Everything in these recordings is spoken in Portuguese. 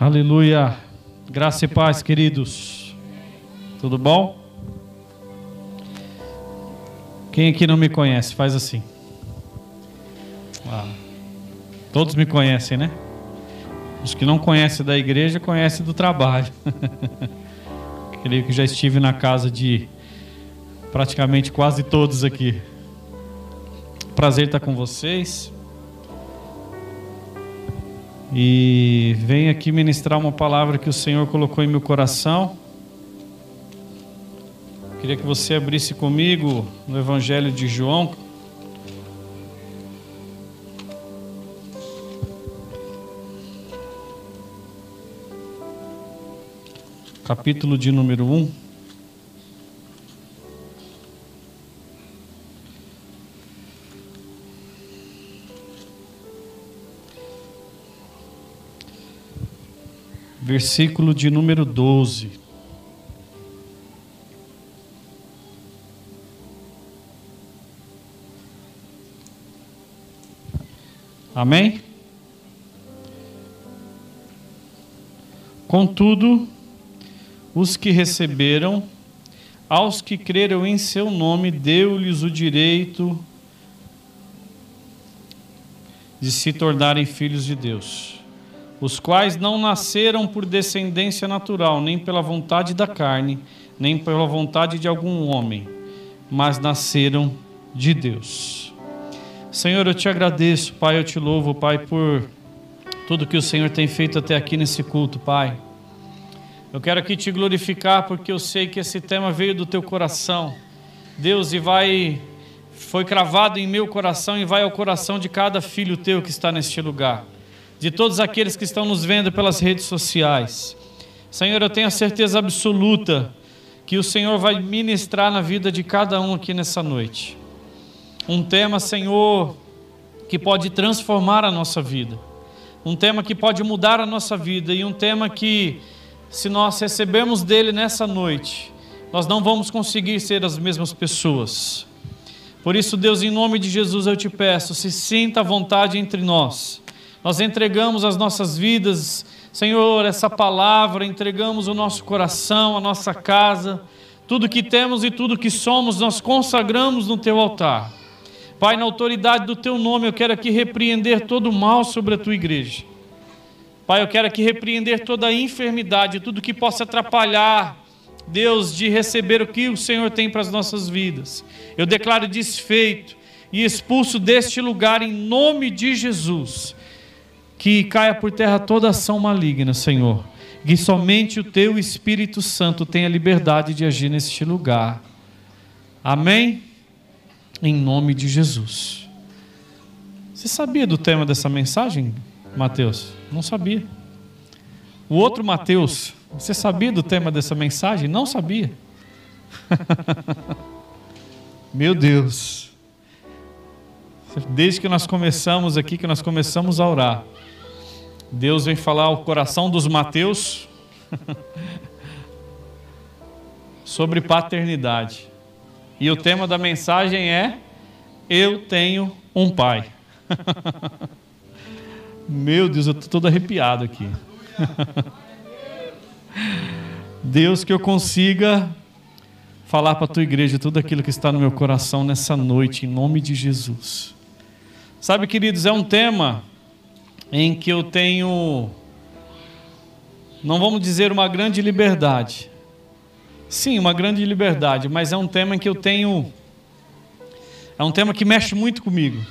Aleluia. Graça e paz, queridos. Tudo bom? Quem aqui não me conhece, faz assim. Ah, todos me conhecem, né? Os que não conhecem da igreja, conhecem do trabalho. Creio que já estive na casa de praticamente quase todos aqui. Prazer estar com vocês. E venho aqui ministrar uma palavra que o Senhor colocou em meu coração. Queria que você abrisse comigo no Evangelho de João. Capítulo de número 1. Versículo de número 12. Amém? Contudo, os que receberam, aos que creram em seu nome, deu-lhes o direito de se tornarem filhos de Deus os quais não nasceram por descendência natural, nem pela vontade da carne, nem pela vontade de algum homem, mas nasceram de Deus. Senhor, eu te agradeço, Pai, eu te louvo, Pai, por tudo que o Senhor tem feito até aqui nesse culto, Pai. Eu quero aqui te glorificar porque eu sei que esse tema veio do teu coração, Deus, e vai foi cravado em meu coração e vai ao coração de cada filho teu que está neste lugar de todos aqueles que estão nos vendo pelas redes sociais. Senhor, eu tenho a certeza absoluta que o Senhor vai ministrar na vida de cada um aqui nessa noite. Um tema, Senhor, que pode transformar a nossa vida. Um tema que pode mudar a nossa vida e um tema que, se nós recebermos dele nessa noite, nós não vamos conseguir ser as mesmas pessoas. Por isso, Deus, em nome de Jesus, eu te peço, se sinta à vontade entre nós nós entregamos as nossas vidas, Senhor, essa palavra, entregamos o nosso coração, a nossa casa, tudo que temos e tudo que somos, nós consagramos no teu altar. Pai, na autoridade do teu nome, eu quero aqui repreender todo o mal sobre a tua igreja. Pai, eu quero aqui repreender toda a enfermidade, tudo que possa atrapalhar, Deus, de receber o que o Senhor tem para as nossas vidas. Eu declaro desfeito e expulso deste lugar em nome de Jesus que caia por terra toda ação maligna, Senhor. Que somente o teu Espírito Santo tenha liberdade de agir neste lugar. Amém? Em nome de Jesus. Você sabia do tema dessa mensagem, Mateus? Não sabia. O outro Mateus, você sabia do tema dessa mensagem? Não sabia. Meu Deus. Desde que nós começamos aqui, que nós começamos a orar, Deus vem falar ao coração dos Mateus sobre paternidade. E o tema da mensagem é: Eu tenho um pai. Meu Deus, eu estou todo arrepiado aqui. Deus, que eu consiga falar para a tua igreja tudo aquilo que está no meu coração nessa noite, em nome de Jesus. Sabe, queridos, é um tema em que eu tenho, não vamos dizer uma grande liberdade. Sim, uma grande liberdade, mas é um tema em que eu tenho, é um tema que mexe muito comigo.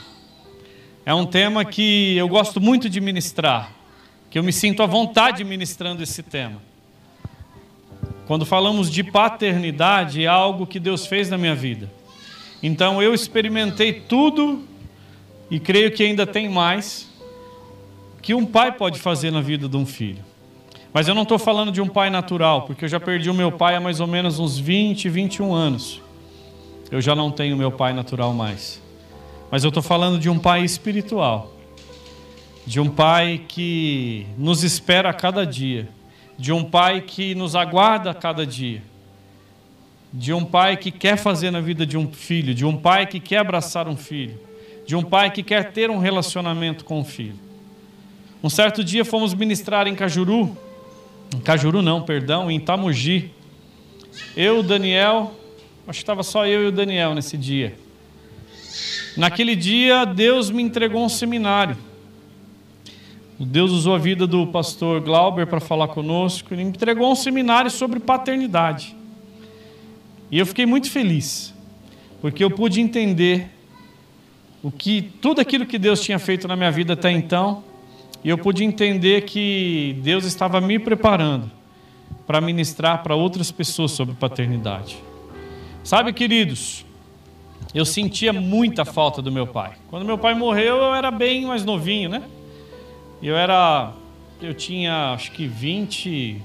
É um tema que eu gosto muito de ministrar, que eu me sinto à vontade ministrando esse tema. Quando falamos de paternidade, é algo que Deus fez na minha vida. Então eu experimentei tudo e creio que ainda tem mais que um pai pode fazer na vida de um filho. Mas eu não estou falando de um pai natural, porque eu já perdi o meu pai há mais ou menos uns 20, 21 anos. Eu já não tenho meu pai natural mais. Mas eu estou falando de um pai espiritual. De um pai que nos espera a cada dia. De um pai que nos aguarda a cada dia. De um pai que quer fazer na vida de um filho. De um pai que quer abraçar um filho. De um pai que quer ter um relacionamento com o filho. Um certo dia fomos ministrar em Cajuru, em Cajuru não, perdão, em Tamugi. Eu, Daniel, acho que estava só eu e o Daniel nesse dia. Naquele dia, Deus me entregou um seminário. Deus usou a vida do pastor Glauber para falar conosco e me entregou um seminário sobre paternidade. E eu fiquei muito feliz, porque eu pude entender o que tudo aquilo que Deus tinha feito na minha vida até então, e eu pude entender que Deus estava me preparando para ministrar para outras pessoas sobre paternidade. Sabe, queridos, eu sentia muita falta do meu pai. Quando meu pai morreu, eu era bem mais novinho, né? Eu era eu tinha acho que 20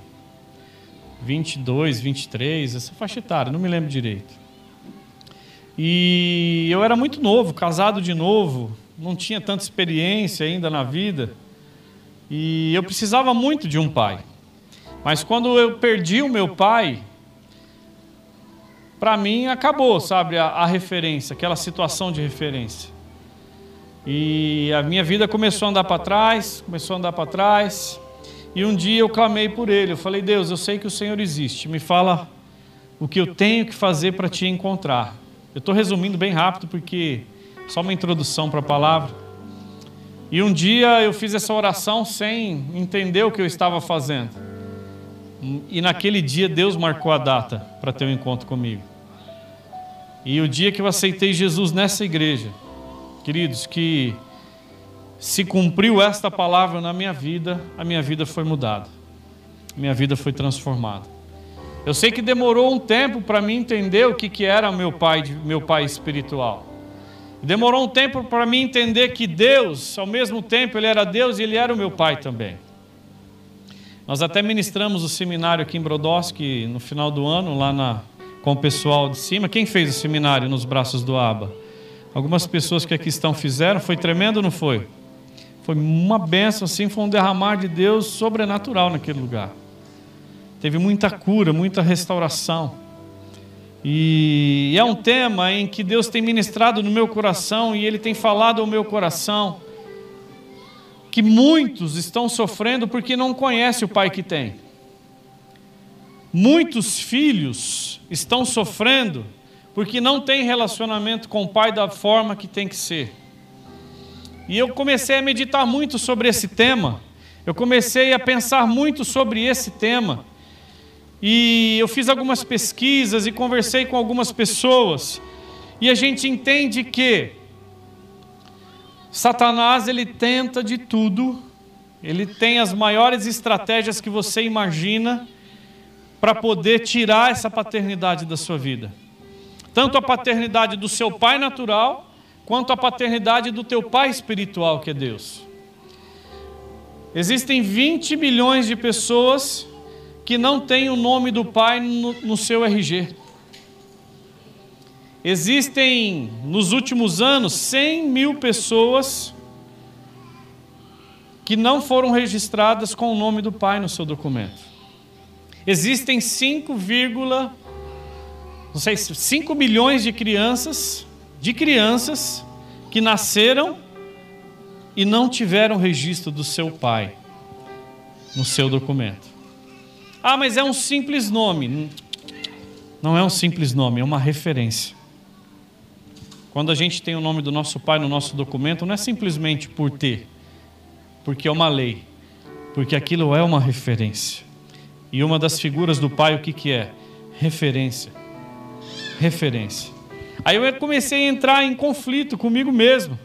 22, 23, essa faixa etária, não me lembro direito. E eu era muito novo, casado de novo, não tinha tanta experiência ainda na vida. E eu precisava muito de um pai. Mas quando eu perdi o meu pai, para mim acabou, sabe, a, a, referência, aquela situação de referência. E a minha vida começou a andar para trás, começou a andar para trás. E um dia eu clamei por ele. Eu falei: Deus, eu sei que o Senhor existe. Me fala o que eu tenho que fazer para te encontrar. Eu estou resumindo bem rápido porque só uma introdução para a palavra. E um dia eu fiz essa oração sem entender o que eu estava fazendo. E naquele dia Deus marcou a data para ter um encontro comigo. E o dia que eu aceitei Jesus nessa igreja, queridos, que se cumpriu esta palavra na minha vida, a minha vida foi mudada. Minha vida foi transformada. Eu sei que demorou um tempo para mim entender o que, que era meu pai, meu pai espiritual. Demorou um tempo para mim entender que Deus, ao mesmo tempo, Ele era Deus e Ele era o meu pai também. Nós até ministramos o seminário aqui em Brodowski no final do ano, lá na, com o pessoal de cima. Quem fez o seminário nos braços do Aba? Algumas pessoas que aqui estão fizeram. Foi tremendo não foi? Foi uma benção, assim, foi um derramar de Deus sobrenatural naquele lugar. Teve muita cura, muita restauração. E é um tema em que Deus tem ministrado no meu coração e Ele tem falado ao meu coração que muitos estão sofrendo porque não conhecem o pai que tem. Muitos filhos estão sofrendo porque não têm relacionamento com o pai da forma que tem que ser. E eu comecei a meditar muito sobre esse tema. Eu comecei a pensar muito sobre esse tema. E eu fiz algumas pesquisas e conversei com algumas pessoas. E a gente entende que Satanás ele tenta de tudo. Ele tem as maiores estratégias que você imagina para poder tirar essa paternidade da sua vida. Tanto a paternidade do seu pai natural, quanto à paternidade do teu pai espiritual, que é Deus. Existem 20 milhões de pessoas que não têm o nome do pai no, no seu RG. Existem, nos últimos anos, 100 mil pessoas que não foram registradas com o nome do pai no seu documento. Existem 5, não sei, 5 milhões de crianças de crianças que nasceram e não tiveram registro do seu pai no seu documento. Ah, mas é um simples nome. Não é um simples nome, é uma referência. Quando a gente tem o nome do nosso pai no nosso documento, não é simplesmente por ter, porque é uma lei, porque aquilo é uma referência. E uma das figuras do pai, o que, que é? Referência. Referência. Aí eu comecei a entrar em conflito comigo mesmo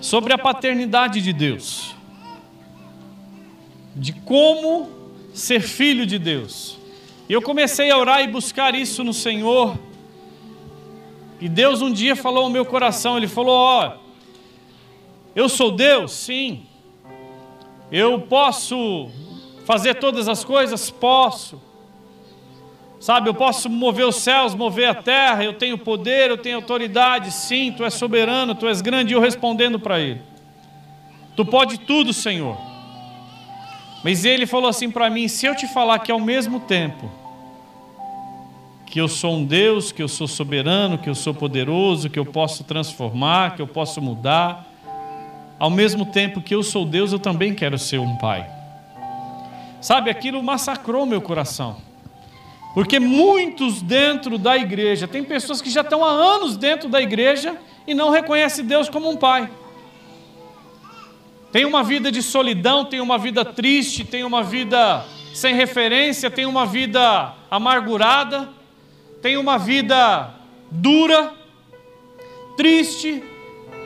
sobre a paternidade de Deus, de como ser filho de Deus. E eu comecei a orar e buscar isso no Senhor. E Deus um dia falou ao meu coração, ele falou: "Ó, oh, eu sou Deus, sim. Eu posso fazer todas as coisas, posso. Sabe, eu posso mover os céus, mover a terra, eu tenho poder, eu tenho autoridade, sim, tu és soberano, tu és grande, e eu respondendo para ele: Tu pode tudo, Senhor. Mas ele falou assim para mim: se eu te falar que ao mesmo tempo que eu sou um Deus, que eu sou soberano, que eu sou poderoso, que eu posso transformar, que eu posso mudar, ao mesmo tempo que eu sou Deus, eu também quero ser um pai. Sabe, aquilo massacrou meu coração. Porque muitos dentro da igreja, tem pessoas que já estão há anos dentro da igreja e não reconhecem Deus como um pai. Tem uma vida de solidão, tem uma vida triste, tem uma vida sem referência, tem uma vida amargurada, tem uma vida dura, triste,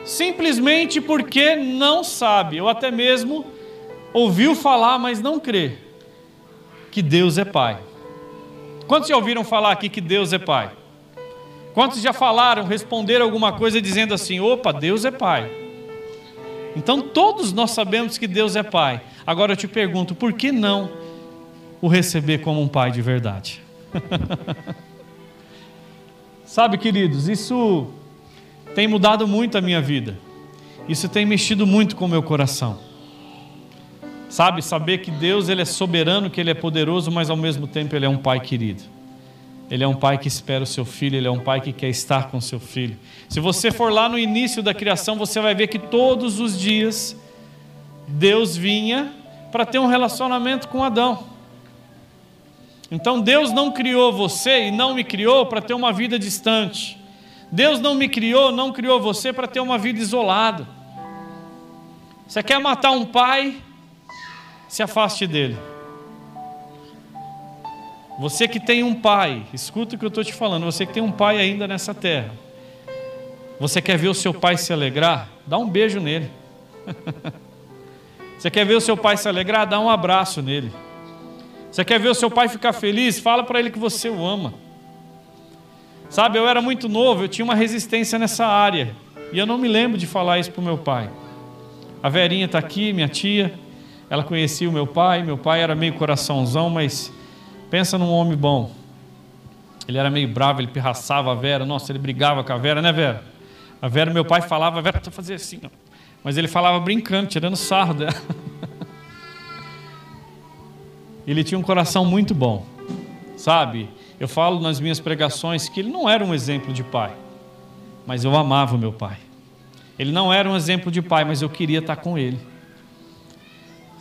simplesmente porque não sabe, ou até mesmo ouviu falar, mas não crê que Deus é Pai. Quantos já ouviram falar aqui que Deus é Pai? Quantos já falaram, responderam alguma coisa dizendo assim: opa, Deus é Pai? Então todos nós sabemos que Deus é Pai. Agora eu te pergunto, por que não o receber como um Pai de verdade? Sabe, queridos, isso tem mudado muito a minha vida. Isso tem mexido muito com o meu coração. Sabe, saber que Deus ele é soberano, que ele é poderoso, mas ao mesmo tempo ele é um pai querido. Ele é um pai que espera o seu filho, ele é um pai que quer estar com o seu filho. Se você for lá no início da criação, você vai ver que todos os dias Deus vinha para ter um relacionamento com Adão. Então Deus não criou você e não me criou para ter uma vida distante. Deus não me criou, não criou você para ter uma vida isolada. Você quer matar um pai? se afaste dele. Você que tem um pai, escuta o que eu estou te falando, você que tem um pai ainda nessa terra, você quer ver o seu pai se alegrar? Dá um beijo nele. você quer ver o seu pai se alegrar? Dá um abraço nele. Você quer ver o seu pai ficar feliz? Fala para ele que você o ama. Sabe, eu era muito novo, eu tinha uma resistência nessa área. E eu não me lembro de falar isso para o meu pai. A Verinha está aqui, minha tia. Ela conhecia o meu pai, meu pai era meio coraçãozão, mas pensa num homem bom. Ele era meio bravo, ele pirraçava a Vera, nossa, ele brigava com a Vera, né, Vera? A Vera, meu pai falava, a Vera fazer assim, ó. mas ele falava brincando, tirando sarro dela. ele tinha um coração muito bom, sabe? Eu falo nas minhas pregações que ele não era um exemplo de pai, mas eu amava o meu pai. Ele não era um exemplo de pai, mas eu queria estar com ele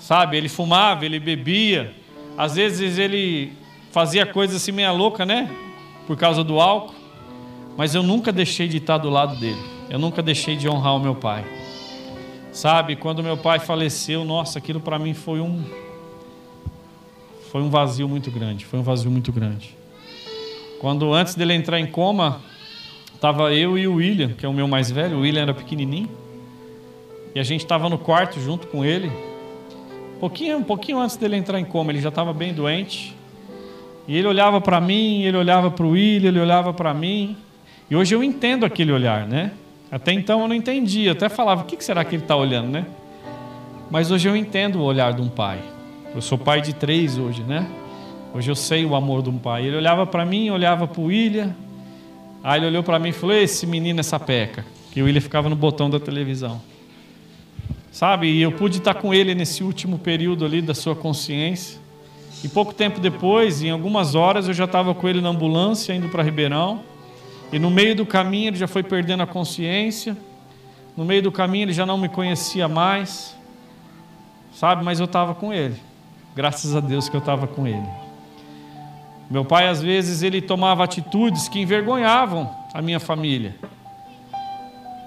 sabe? Ele fumava, ele bebia, às vezes ele fazia coisas assim meia louca, né? Por causa do álcool, mas eu nunca deixei de estar do lado dele. Eu nunca deixei de honrar o meu pai. Sabe, quando meu pai faleceu, nossa, aquilo para mim foi um foi um vazio muito grande, foi um vazio muito grande. Quando antes dele entrar em coma, estava eu e o William, que é o meu mais velho, o William era pequenininho, e a gente estava no quarto junto com ele, pouquinho, um pouquinho antes dele entrar em coma, ele já estava bem doente. E ele olhava para mim, ele olhava para o William, ele olhava para mim. E hoje eu entendo aquele olhar, né? Até então eu não entendia, até falava, o que será que ele está olhando, né? Mas hoje eu entendo o olhar de um pai. Eu sou pai de três hoje, né? Hoje eu sei o amor de um pai. Ele olhava para mim, olhava para o William. Aí ele olhou para mim e falou: Esse menino é sapeca. Que o William ficava no botão da televisão. Sabe? E eu pude estar com ele nesse último período ali da sua consciência. E pouco tempo depois, em algumas horas, eu já estava com ele na ambulância indo para Ribeirão. E no meio do caminho ele já foi perdendo a consciência. No meio do caminho ele já não me conhecia mais. Sabe? Mas eu estava com ele. Graças a Deus que eu estava com ele. Meu pai, às vezes, ele tomava atitudes que envergonhavam a minha família.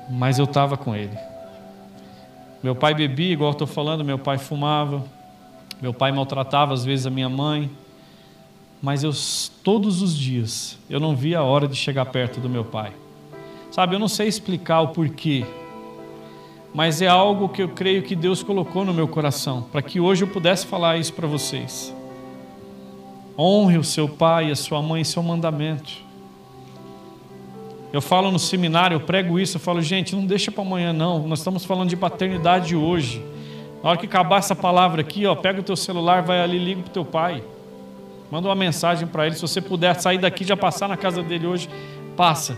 Mas eu estava com ele. Meu pai bebia, igual estou falando, meu pai fumava, meu pai maltratava às vezes a minha mãe, mas eu todos os dias eu não via a hora de chegar perto do meu pai. Sabe, eu não sei explicar o porquê, mas é algo que eu creio que Deus colocou no meu coração, para que hoje eu pudesse falar isso para vocês. Honre o seu pai e a sua mãe, seu mandamento. Eu falo no seminário, eu prego isso, eu falo, gente, não deixa para amanhã não. Nós estamos falando de paternidade hoje. Na hora que acabar essa palavra aqui, ó, pega o teu celular, vai ali, liga para o teu pai. Manda uma mensagem para ele. Se você puder sair daqui já passar na casa dele hoje, passa.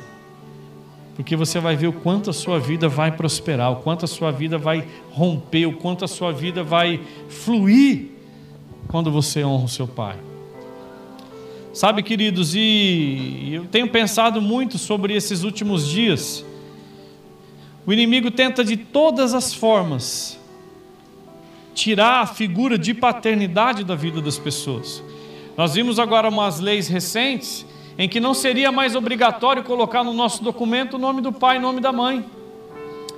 Porque você vai ver o quanto a sua vida vai prosperar, o quanto a sua vida vai romper, o quanto a sua vida vai fluir quando você honra o seu pai. Sabe, queridos, e eu tenho pensado muito sobre esses últimos dias. O inimigo tenta de todas as formas tirar a figura de paternidade da vida das pessoas. Nós vimos agora umas leis recentes em que não seria mais obrigatório colocar no nosso documento o nome do pai e o nome da mãe.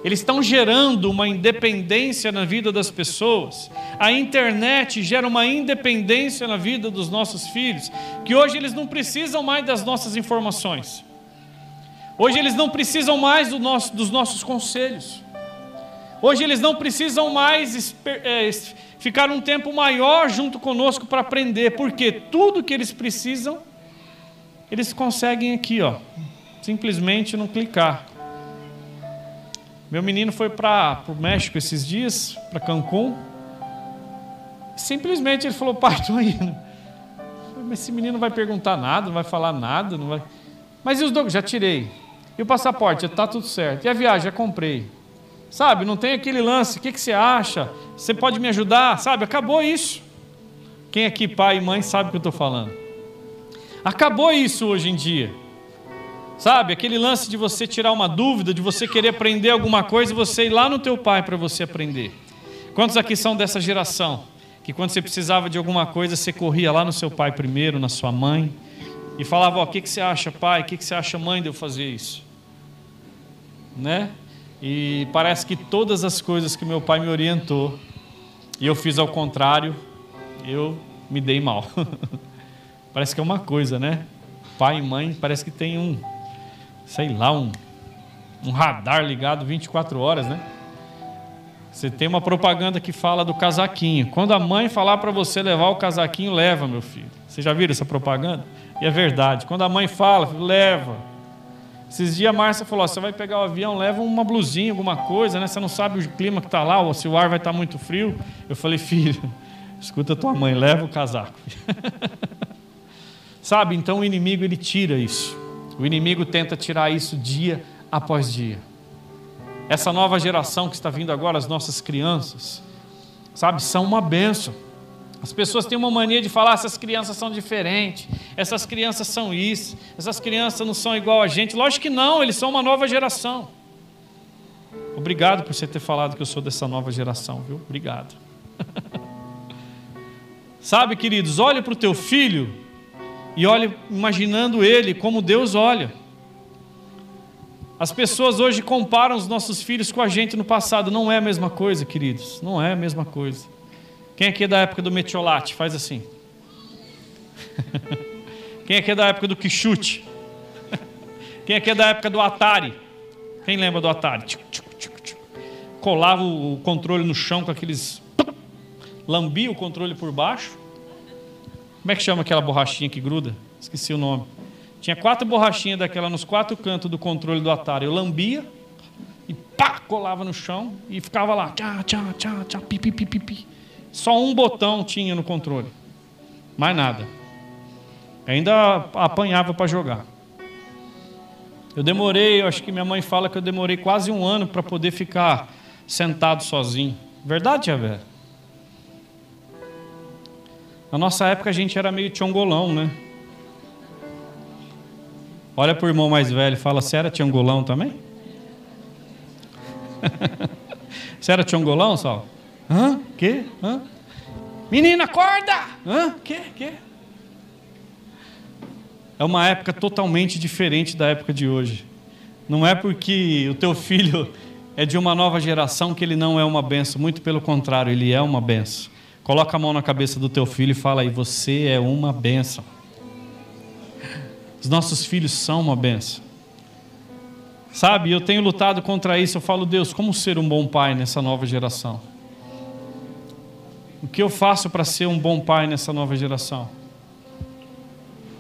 Eles estão gerando uma independência na vida das pessoas. A internet gera uma independência na vida dos nossos filhos, que hoje eles não precisam mais das nossas informações. Hoje eles não precisam mais do nosso, dos nossos conselhos. Hoje eles não precisam mais é, ficar um tempo maior junto conosco para aprender, porque tudo que eles precisam, eles conseguem aqui, ó, simplesmente não clicar. Meu menino foi para o México esses dias, para Cancún. Simplesmente ele falou, pai, estou indo. Mas esse menino não vai perguntar nada, não vai falar nada, não vai. Mas e os documentos? Já tirei. E o passaporte? Está tudo certo. E a viagem? Já comprei. Sabe, não tem aquele lance, o que, que você acha? Você pode me ajudar? Sabe, acabou isso. Quem aqui, pai e mãe, sabe o que eu estou falando. Acabou isso hoje em dia. Sabe, aquele lance de você tirar uma dúvida, de você querer aprender alguma coisa e você ir lá no teu pai para você aprender. Quantos aqui são dessa geração? Que quando você precisava de alguma coisa, você corria lá no seu pai primeiro, na sua mãe, e falava: Ó, o que, que você acha, pai? O que, que você acha, mãe, de eu fazer isso? Né? E parece que todas as coisas que meu pai me orientou, e eu fiz ao contrário, eu me dei mal. parece que é uma coisa, né? Pai e mãe, parece que tem um sei lá, um, um radar ligado 24 horas, né? Você tem uma propaganda que fala do casaquinho. Quando a mãe falar para você levar o casaquinho, leva, meu filho. Você já viram essa propaganda? E é verdade. Quando a mãe fala, leva. Esses dias a Márcia falou: você vai pegar o avião, leva uma blusinha, alguma coisa, né? Você não sabe o clima que está lá, ou se o ar vai estar tá muito frio. Eu falei, filho, escuta tua mãe, leva o casaco. sabe? Então o inimigo ele tira isso. O inimigo tenta tirar isso dia após dia. Essa nova geração que está vindo agora, as nossas crianças, sabe, são uma benção. As pessoas têm uma mania de falar: essas crianças são diferentes, essas crianças são isso, essas crianças não são igual a gente. Lógico que não, eles são uma nova geração. Obrigado por você ter falado que eu sou dessa nova geração, viu? Obrigado. Sabe, queridos, olhe para o teu filho e olhe imaginando ele como Deus olha. As pessoas hoje comparam os nossos filhos com a gente no passado. Não é a mesma coisa, queridos. Não é a mesma coisa. Quem aqui é da época do metiolate? Faz assim. Quem aqui é da época do quichute? Quem aqui é da época do Atari? Quem lembra do Atari? Colava o controle no chão com aqueles. Lambia o controle por baixo como é que chama aquela borrachinha que gruda? Esqueci o nome. Tinha quatro borrachinhas daquela nos quatro cantos do controle do Atari. Eu lambia e pá, colava no chão e ficava lá. Tchá, tchá, tchá, tchá, pi, pi, pi, pi, pi. Só um botão tinha no controle. Mais nada. Ainda apanhava para jogar. Eu demorei, eu acho que minha mãe fala que eu demorei quase um ano para poder ficar sentado sozinho. Verdade, Vera? Na nossa época a gente era meio tiongolão, né? Olha para o irmão mais velho e fala: Você era tiongolão também? Você era tiongolão, Sal? Hã? Que? Hã? Menina, acorda! Hã? Que? Que? É uma época totalmente diferente da época de hoje. Não é porque o teu filho é de uma nova geração que ele não é uma benção, muito pelo contrário, ele é uma benção. Coloca a mão na cabeça do teu filho e fala aí: você é uma benção. Os nossos filhos são uma benção. Sabe, eu tenho lutado contra isso. Eu falo, Deus, como ser um bom pai nessa nova geração? O que eu faço para ser um bom pai nessa nova geração?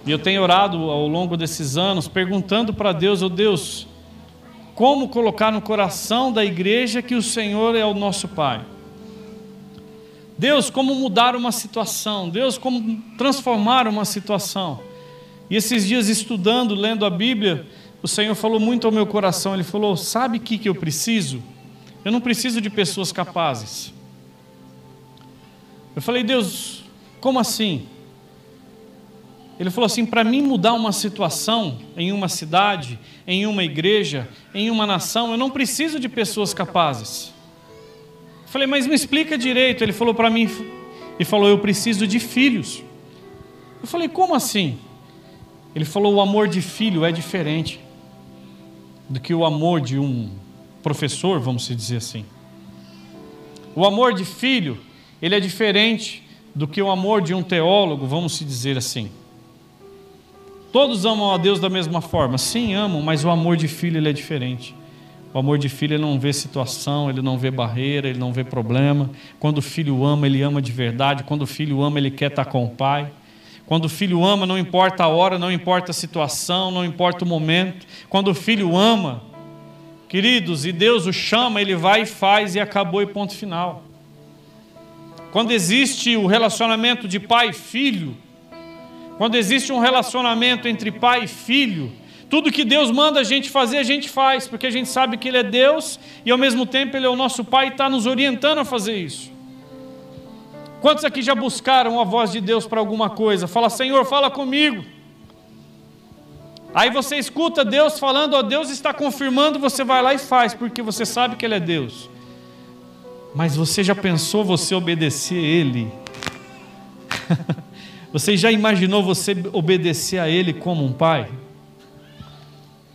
E eu tenho orado ao longo desses anos, perguntando para Deus, oh Deus, como colocar no coração da igreja que o Senhor é o nosso Pai. Deus, como mudar uma situação, Deus, como transformar uma situação. E esses dias estudando, lendo a Bíblia, o Senhor falou muito ao meu coração. Ele falou: Sabe o que, que eu preciso? Eu não preciso de pessoas capazes. Eu falei: Deus, como assim? Ele falou assim: para mim mudar uma situação em uma cidade, em uma igreja, em uma nação, eu não preciso de pessoas capazes. Falei, mas me explica direito. Ele falou para mim e falou: eu preciso de filhos. Eu falei, como assim? Ele falou: o amor de filho é diferente do que o amor de um professor, vamos dizer assim. O amor de filho, ele é diferente do que o amor de um teólogo, vamos dizer assim. Todos amam a Deus da mesma forma? Sim, amam, mas o amor de filho ele é diferente. O amor de filho ele não vê situação, ele não vê barreira, ele não vê problema. Quando o filho ama, ele ama de verdade. Quando o filho ama, ele quer estar com o pai. Quando o filho ama, não importa a hora, não importa a situação, não importa o momento. Quando o filho ama, queridos, e Deus o chama, ele vai e faz e acabou e ponto final. Quando existe o relacionamento de pai e filho, quando existe um relacionamento entre pai e filho, tudo que Deus manda a gente fazer, a gente faz, porque a gente sabe que Ele é Deus e ao mesmo tempo Ele é o nosso Pai e está nos orientando a fazer isso. Quantos aqui já buscaram a voz de Deus para alguma coisa? Fala, Senhor, fala comigo. Aí você escuta Deus falando, ó, Deus está confirmando, você vai lá e faz, porque você sabe que Ele é Deus. Mas você já pensou você obedecer Ele? Você já imaginou você obedecer a Ele como um pai?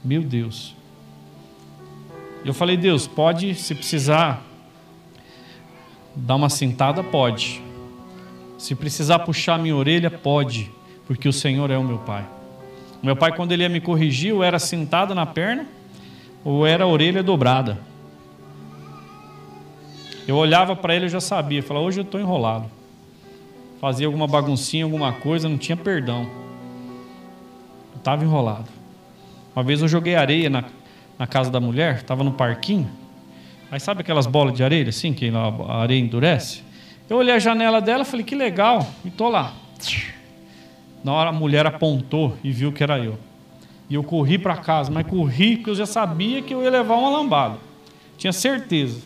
Meu Deus. Eu falei, Deus, pode, se precisar dar uma sentada, pode. Se precisar puxar minha orelha, pode, porque o Senhor é o meu pai. Meu pai, quando ele ia me corrigir, ou era sentado na perna, ou era a orelha dobrada. Eu olhava para ele e já sabia, falava, hoje eu estou enrolado fazia alguma baguncinha, alguma coisa, não tinha perdão. Eu estava enrolado. Uma vez eu joguei areia na, na casa da mulher, estava no parquinho. Aí sabe aquelas bolas de areia assim, que a areia endurece? Eu olhei a janela dela falei, que legal, e tô lá. Na hora a mulher apontou e viu que era eu. E eu corri para casa, mas corri porque eu já sabia que eu ia levar uma lambada. Tinha certeza.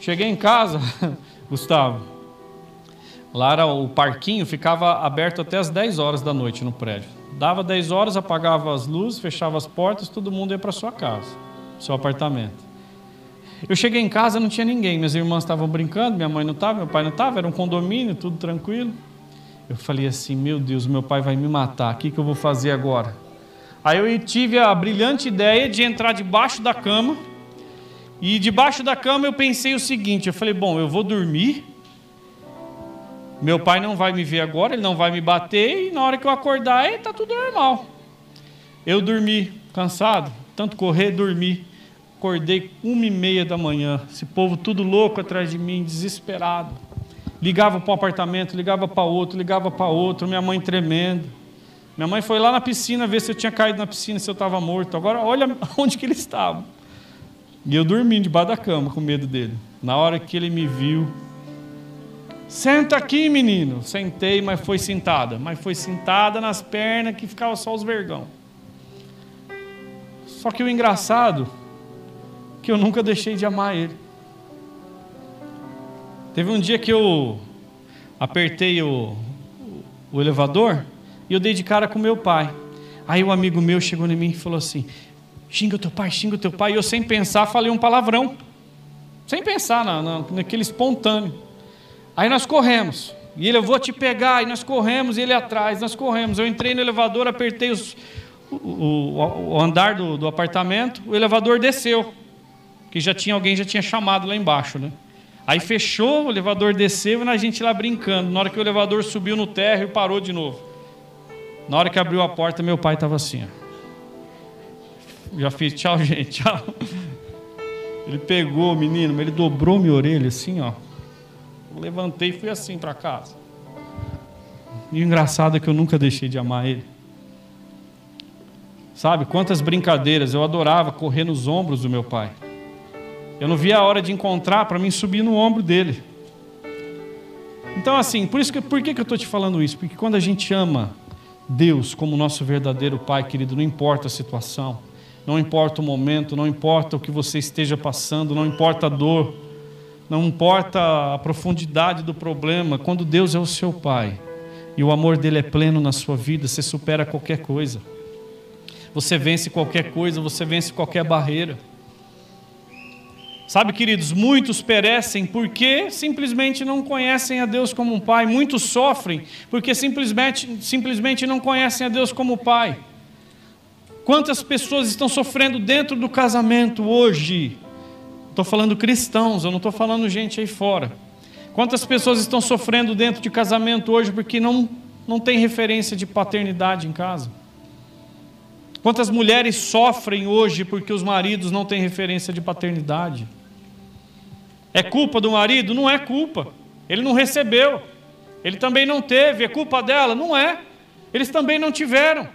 Cheguei em casa, Gustavo, Lá era o parquinho, ficava aberto até as 10 horas da noite no prédio. Dava 10 horas, apagava as luzes, fechava as portas, todo mundo ia para sua casa, seu apartamento. Eu cheguei em casa, não tinha ninguém. Minhas irmãs estavam brincando, minha mãe não estava, meu pai não estava, era um condomínio, tudo tranquilo. Eu falei assim: Meu Deus, meu pai vai me matar, o que, que eu vou fazer agora? Aí eu tive a brilhante ideia de entrar debaixo da cama. E debaixo da cama eu pensei o seguinte: eu falei, bom, eu vou dormir meu pai não vai me ver agora, ele não vai me bater, e na hora que eu acordar, está tudo normal. Eu dormi, cansado, tanto correr, dormi. Acordei uma e meia da manhã, esse povo tudo louco atrás de mim, desesperado. Ligava para um apartamento, ligava para outro, ligava para outro, minha mãe tremendo. Minha mãe foi lá na piscina ver se eu tinha caído na piscina, se eu estava morto. Agora olha onde que ele estava. E eu dormi debaixo da cama com medo dele. Na hora que ele me viu, Senta aqui, menino. Sentei, mas foi sentada. Mas foi sentada nas pernas que ficava só os vergão. Só que o engraçado que eu nunca deixei de amar ele. Teve um dia que eu apertei o, o elevador e eu dei de cara com meu pai. Aí um amigo meu chegou em mim e falou assim: xinga o teu pai, xinga o teu pai. E eu, sem pensar, falei um palavrão. Sem pensar, na, na, naquele espontâneo. Aí nós corremos. E ele, eu vou te pegar. E nós corremos, e ele atrás, nós corremos. Eu entrei no elevador, apertei os, o, o, o, andar do, do apartamento, o elevador desceu. Que já tinha alguém já tinha chamado lá embaixo, né? Aí fechou, o elevador desceu e a gente lá brincando. Na hora que o elevador subiu no térreo, parou de novo. Na hora que abriu a porta, meu pai estava assim. Ó. Já fiz, tchau, gente, tchau. Ele pegou o menino, ele dobrou minha orelha assim, ó levantei e fui assim para casa. E o engraçado é que eu nunca deixei de amar ele. Sabe, quantas brincadeiras, eu adorava correr nos ombros do meu pai. Eu não via a hora de encontrar para mim subir no ombro dele. Então, assim, por isso que, por que, que eu estou te falando isso? Porque quando a gente ama Deus como nosso verdadeiro Pai, querido, não importa a situação, não importa o momento, não importa o que você esteja passando, não importa a dor, não importa a profundidade do problema, quando Deus é o seu Pai, E o amor dele é pleno na sua vida, você supera qualquer coisa. Você vence qualquer coisa, você vence qualquer barreira. Sabe, queridos, muitos perecem porque simplesmente não conhecem a Deus como um Pai. Muitos sofrem porque simplesmente, simplesmente não conhecem a Deus como Pai. Quantas pessoas estão sofrendo dentro do casamento hoje? Estou falando cristãos, eu não estou falando gente aí fora. Quantas pessoas estão sofrendo dentro de casamento hoje porque não, não tem referência de paternidade em casa? Quantas mulheres sofrem hoje porque os maridos não têm referência de paternidade? É culpa do marido? Não é culpa. Ele não recebeu. Ele também não teve. É culpa dela? Não é. Eles também não tiveram.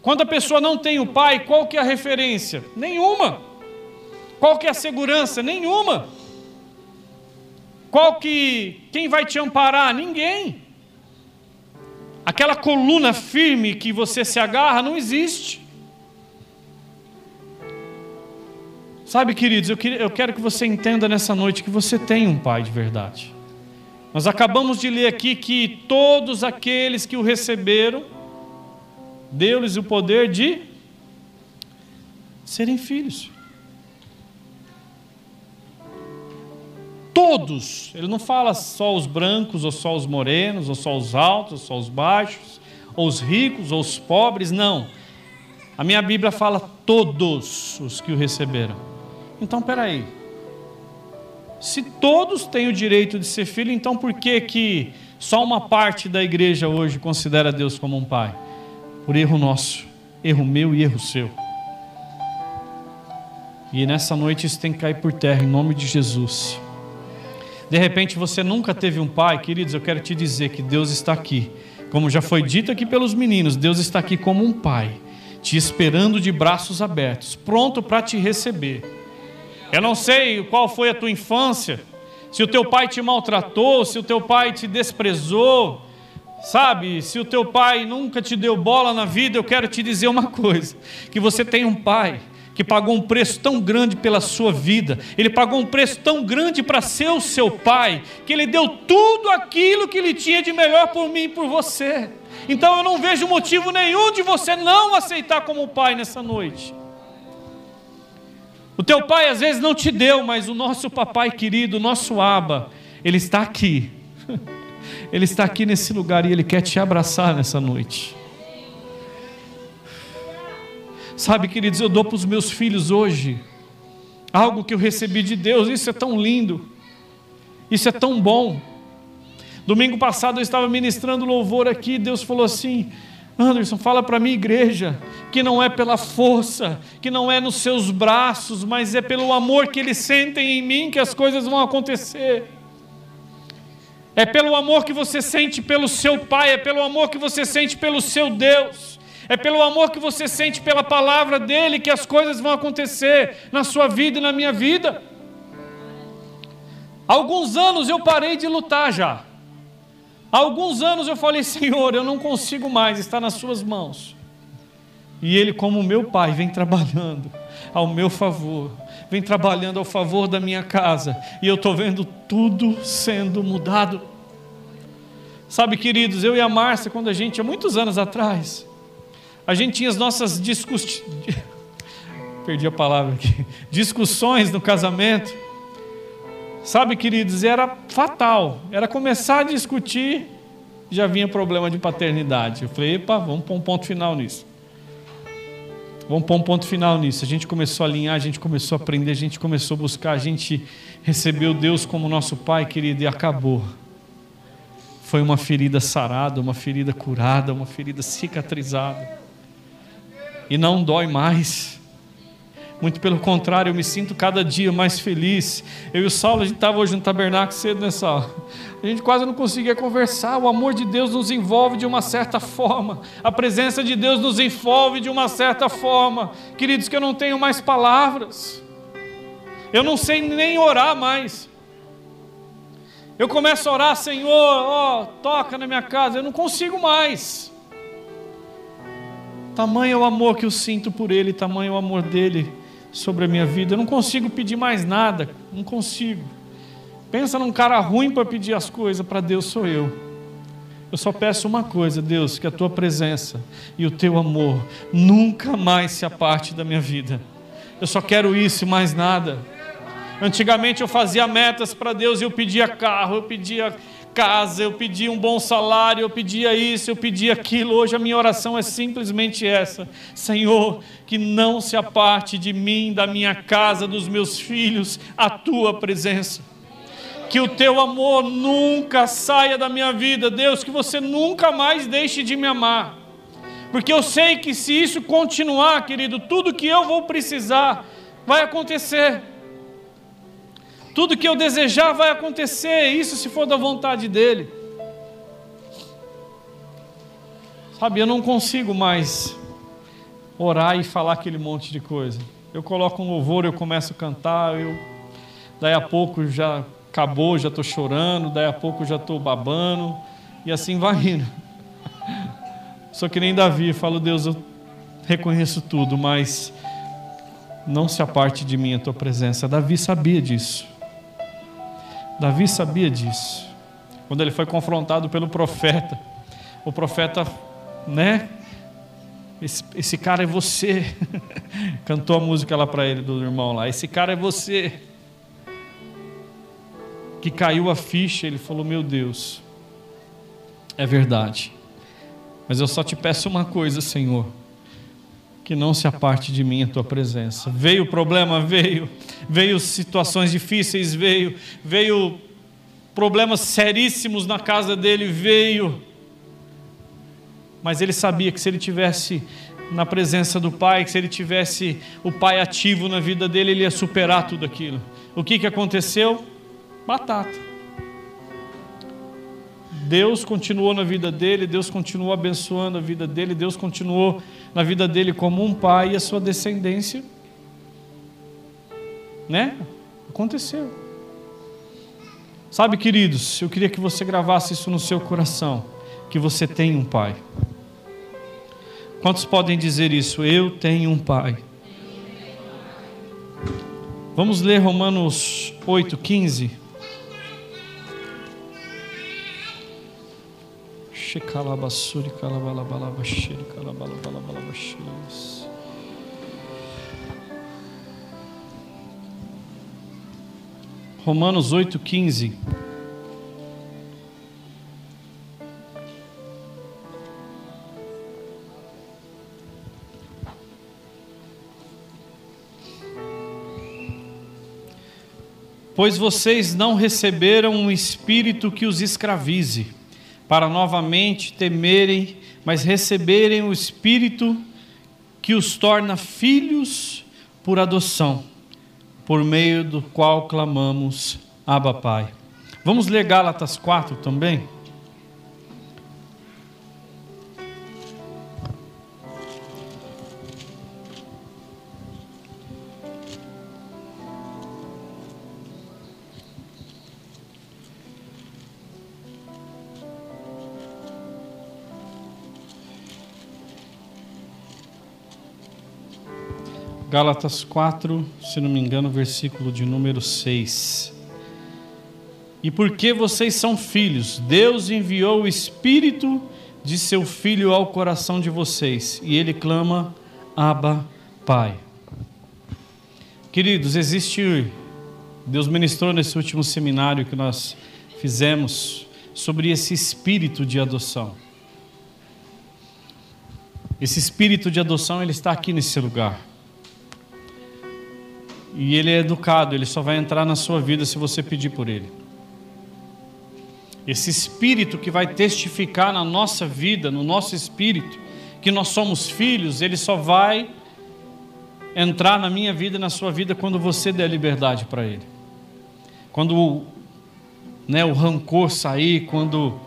Quando a pessoa não tem o pai, qual que é a referência? Nenhuma. Qual que é a segurança? Nenhuma. Qual que quem vai te amparar? Ninguém. Aquela coluna firme que você se agarra não existe. Sabe, queridos, eu, eu quero que você entenda nessa noite que você tem um Pai de verdade. Nós acabamos de ler aqui que todos aqueles que o receberam, deu-lhes o poder de serem filhos. Todos, ele não fala só os brancos, ou só os morenos, ou só os altos, ou só os baixos, ou os ricos, ou os pobres, não. A minha Bíblia fala todos os que o receberam. Então, peraí. Se todos têm o direito de ser filho, então por que que só uma parte da igreja hoje considera Deus como um pai? Por erro nosso, erro meu e erro seu. E nessa noite isso tem que cair por terra, em nome de Jesus. De repente você nunca teve um pai, queridos, eu quero te dizer que Deus está aqui. Como já foi dito aqui pelos meninos, Deus está aqui como um pai, te esperando de braços abertos, pronto para te receber. Eu não sei qual foi a tua infância, se o teu pai te maltratou, se o teu pai te desprezou, sabe? Se o teu pai nunca te deu bola na vida, eu quero te dizer uma coisa: que você tem um pai que pagou um preço tão grande pela sua vida, ele pagou um preço tão grande para ser o seu pai, que ele deu tudo aquilo que ele tinha de melhor por mim e por você. Então eu não vejo motivo nenhum de você não aceitar como pai nessa noite. O teu pai às vezes não te deu, mas o nosso papai querido, o nosso aba, ele está aqui. Ele está aqui nesse lugar e ele quer te abraçar nessa noite. Sabe, queridos, eu dou para os meus filhos hoje algo que eu recebi de Deus, isso é tão lindo, isso é tão bom. Domingo passado eu estava ministrando louvor aqui, Deus falou assim: Anderson, fala para minha igreja que não é pela força, que não é nos seus braços, mas é pelo amor que eles sentem em mim que as coisas vão acontecer. É pelo amor que você sente pelo seu Pai, é pelo amor que você sente pelo seu Deus, é pelo amor que você sente pela palavra dele que as coisas vão acontecer na sua vida e na minha vida. Alguns anos eu parei de lutar já. Alguns anos eu falei, Senhor, eu não consigo mais, está nas Suas mãos. E Ele, como meu Pai, vem trabalhando ao meu favor, vem trabalhando ao favor da minha casa, e eu estou vendo tudo sendo mudado. Sabe, queridos, eu e a Márcia, quando a gente, há muitos anos atrás, a gente tinha as nossas discussões, perdi a palavra aqui, discussões no casamento, Sabe, queridos, era fatal. Era começar a discutir, já vinha problema de paternidade. Eu falei, epa, vamos pôr um ponto final nisso. Vamos pôr um ponto final nisso. A gente começou a alinhar, a gente começou a aprender, a gente começou a buscar, a gente recebeu Deus como nosso Pai, querido, e acabou. Foi uma ferida sarada, uma ferida curada, uma ferida cicatrizada. E não dói mais. Muito pelo contrário, eu me sinto cada dia mais feliz. Eu e o Saulo, a gente estava hoje no tabernáculo cedo nessa hora. A gente quase não conseguia conversar. O amor de Deus nos envolve de uma certa forma. A presença de Deus nos envolve de uma certa forma. Queridos, que eu não tenho mais palavras. Eu não sei nem orar mais. Eu começo a orar, Senhor, ó, toca na minha casa. Eu não consigo mais. Tamanho é o amor que eu sinto por Ele, tamanho é o amor dele sobre a minha vida. Eu não consigo pedir mais nada, não consigo. Pensa num cara ruim para pedir as coisas, para Deus sou eu. Eu só peço uma coisa, Deus, que a tua presença e o teu amor nunca mais se aparte da minha vida. Eu só quero isso e mais nada. Antigamente eu fazia metas para Deus e eu pedia carro, eu pedia casa, eu pedia um bom salário, eu pedia isso, eu pedia aquilo. Hoje a minha oração é simplesmente essa: Senhor, que não se aparte de mim, da minha casa, dos meus filhos, a tua presença. Que o teu amor nunca saia da minha vida, Deus, que você nunca mais deixe de me amar. Porque eu sei que se isso continuar, querido, tudo que eu vou precisar vai acontecer. Tudo que eu desejar vai acontecer, isso se for da vontade dEle. Sabe, eu não consigo mais orar e falar aquele monte de coisa. Eu coloco um louvor, eu começo a cantar, eu daí a pouco já acabou, já estou chorando, daí a pouco já estou babando, e assim vai indo. Sou que nem Davi, falo, Deus, eu reconheço tudo, mas não se aparte de mim a tua presença. Davi sabia disso. Davi sabia disso. Quando ele foi confrontado pelo profeta, o profeta, né? Esse, esse cara é você. Cantou a música lá para ele, do irmão lá. Esse cara é você. Que caiu a ficha, ele falou: Meu Deus, é verdade. Mas eu só te peço uma coisa, Senhor que não se aparte de mim a tua presença. Veio o problema, veio, veio situações difíceis, veio, veio problemas seríssimos na casa dele, veio. Mas ele sabia que se ele tivesse na presença do Pai, que se ele tivesse o Pai ativo na vida dele, ele ia superar tudo aquilo. O que, que aconteceu? Batata. Deus continuou na vida dele, Deus continuou abençoando a vida dele, Deus continuou na vida dele como um pai e a sua descendência, né? Aconteceu. Sabe, queridos, eu queria que você gravasse isso no seu coração, que você tem um pai. Quantos podem dizer isso? Eu tenho um pai. Vamos ler Romanos 8:15. Shekalabassuri kalabalabalabashiri kalabalabalabashiri. Romanos 8,15. Pois vocês não receberam um espírito que os escravize para novamente temerem, mas receberem o Espírito que os torna filhos por adoção, por meio do qual clamamos Abba Pai. Vamos ler Gálatas 4 também? Gálatas 4, se não me engano, versículo de número 6. E porque vocês são filhos, Deus enviou o Espírito de seu Filho ao coração de vocês, e ele clama: Abba, Pai. Queridos, existe. Deus ministrou nesse último seminário que nós fizemos sobre esse espírito de adoção. Esse espírito de adoção ele está aqui nesse lugar. E ele é educado, ele só vai entrar na sua vida se você pedir por ele. Esse espírito que vai testificar na nossa vida, no nosso espírito, que nós somos filhos, ele só vai entrar na minha vida e na sua vida quando você der liberdade para ele. Quando né, o rancor sair, quando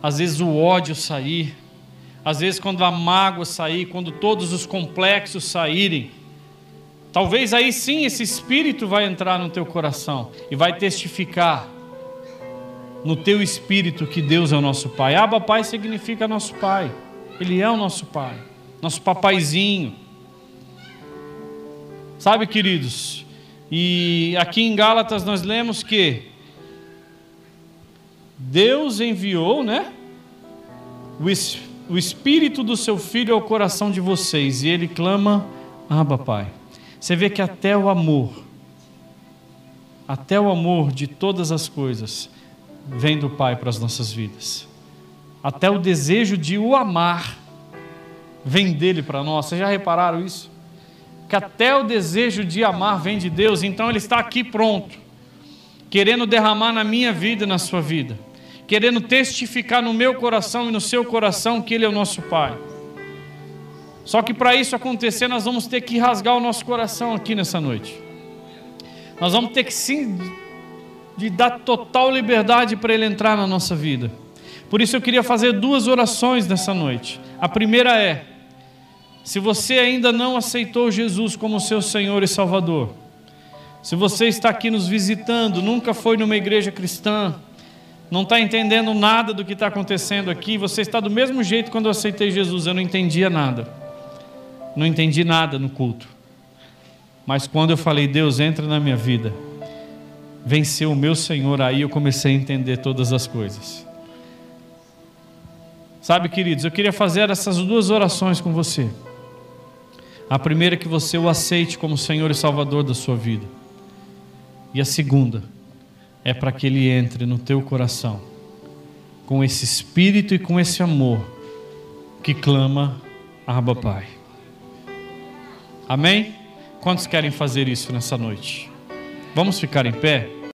às vezes o ódio sair, às vezes quando a mágoa sair, quando todos os complexos saírem, Talvez aí sim esse espírito vai entrar no teu coração e vai testificar no teu espírito que Deus é o nosso Pai. Abba Pai significa nosso Pai. Ele é o nosso Pai, nosso papaizinho. Sabe, queridos? E aqui em Gálatas nós lemos que Deus enviou, né? o Espírito do seu Filho ao coração de vocês e ele clama: Abba, Pai. Você vê que até o amor, até o amor de todas as coisas, vem do Pai para as nossas vidas. Até o desejo de o amar vem dele para nós. Vocês já repararam isso? Que até o desejo de amar vem de Deus, então ele está aqui pronto, querendo derramar na minha vida e na sua vida querendo testificar no meu coração e no seu coração que Ele é o nosso Pai. Só que para isso acontecer, nós vamos ter que rasgar o nosso coração aqui nessa noite. Nós vamos ter que sim de dar total liberdade para Ele entrar na nossa vida. Por isso eu queria fazer duas orações nessa noite. A primeira é: se você ainda não aceitou Jesus como seu Senhor e Salvador, se você está aqui nos visitando, nunca foi numa igreja cristã, não está entendendo nada do que está acontecendo aqui, você está do mesmo jeito quando eu aceitei Jesus, eu não entendia nada, não entendi nada no culto, mas quando eu falei, Deus entra na minha vida, venceu o meu Senhor, aí eu comecei a entender todas as coisas. Sabe, queridos, eu queria fazer essas duas orações com você. A primeira é que você o aceite como Senhor e Salvador da sua vida. E a segunda, é para que ele entre no teu coração com esse espírito e com esse amor que clama Abba Pai. Amém? Quantos querem fazer isso nessa noite? Vamos ficar em pé?